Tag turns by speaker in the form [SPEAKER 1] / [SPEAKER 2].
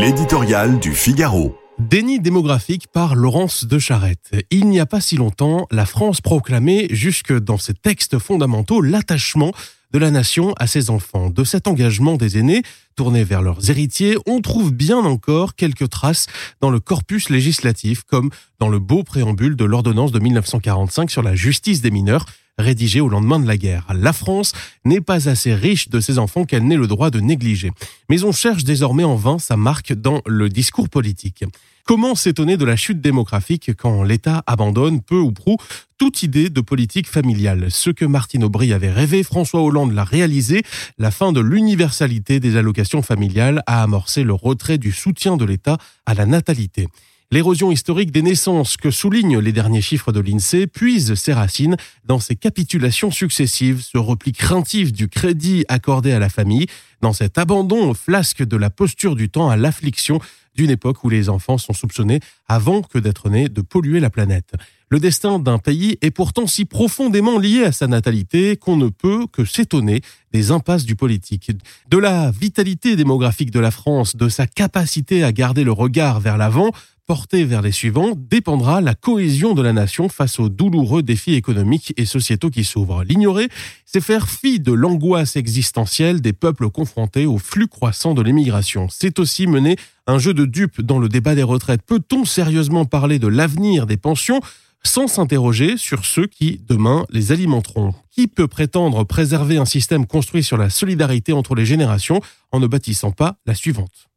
[SPEAKER 1] L'éditorial du Figaro.
[SPEAKER 2] Déni démographique par Laurence de Charette. Il n'y a pas si longtemps, la France proclamait jusque dans ses textes fondamentaux l'attachement de la nation à ses enfants. De cet engagement des aînés, tournés vers leurs héritiers, on trouve bien encore quelques traces dans le corpus législatif, comme dans le beau préambule de l'ordonnance de 1945 sur la justice des mineurs, rédigé au lendemain de la guerre. La France n'est pas assez riche de ses enfants qu'elle n'ait le droit de négliger. Mais on cherche désormais en vain sa marque dans le discours politique. Comment s'étonner de la chute démographique quand l'État abandonne peu ou prou toute idée de politique familiale? Ce que Martine Aubry avait rêvé, François Hollande l'a réalisé. La fin de l'universalité des allocations familiales a amorcé le retrait du soutien de l'État à la natalité. L'érosion historique des naissances que soulignent les derniers chiffres de l'INSEE puise ses racines dans ces capitulations successives, ce repli craintif du crédit accordé à la famille, dans cet abandon au flasque de la posture du temps à l'affliction d'une époque où les enfants sont soupçonnés, avant que d'être nés, de polluer la planète. Le destin d'un pays est pourtant si profondément lié à sa natalité qu'on ne peut que s'étonner des impasses du politique. De la vitalité démographique de la France, de sa capacité à garder le regard vers l'avant, portée vers les suivants dépendra la cohésion de la nation face aux douloureux défis économiques et sociétaux qui s'ouvrent. L'ignorer, c'est faire fi de l'angoisse existentielle des peuples confrontés au flux croissant de l'immigration. C'est aussi mener un jeu de dupes dans le débat des retraites. Peut-on sérieusement parler de l'avenir des pensions sans s'interroger sur ceux qui, demain, les alimenteront? Qui peut prétendre préserver un système construit sur la solidarité entre les générations en ne bâtissant pas la suivante?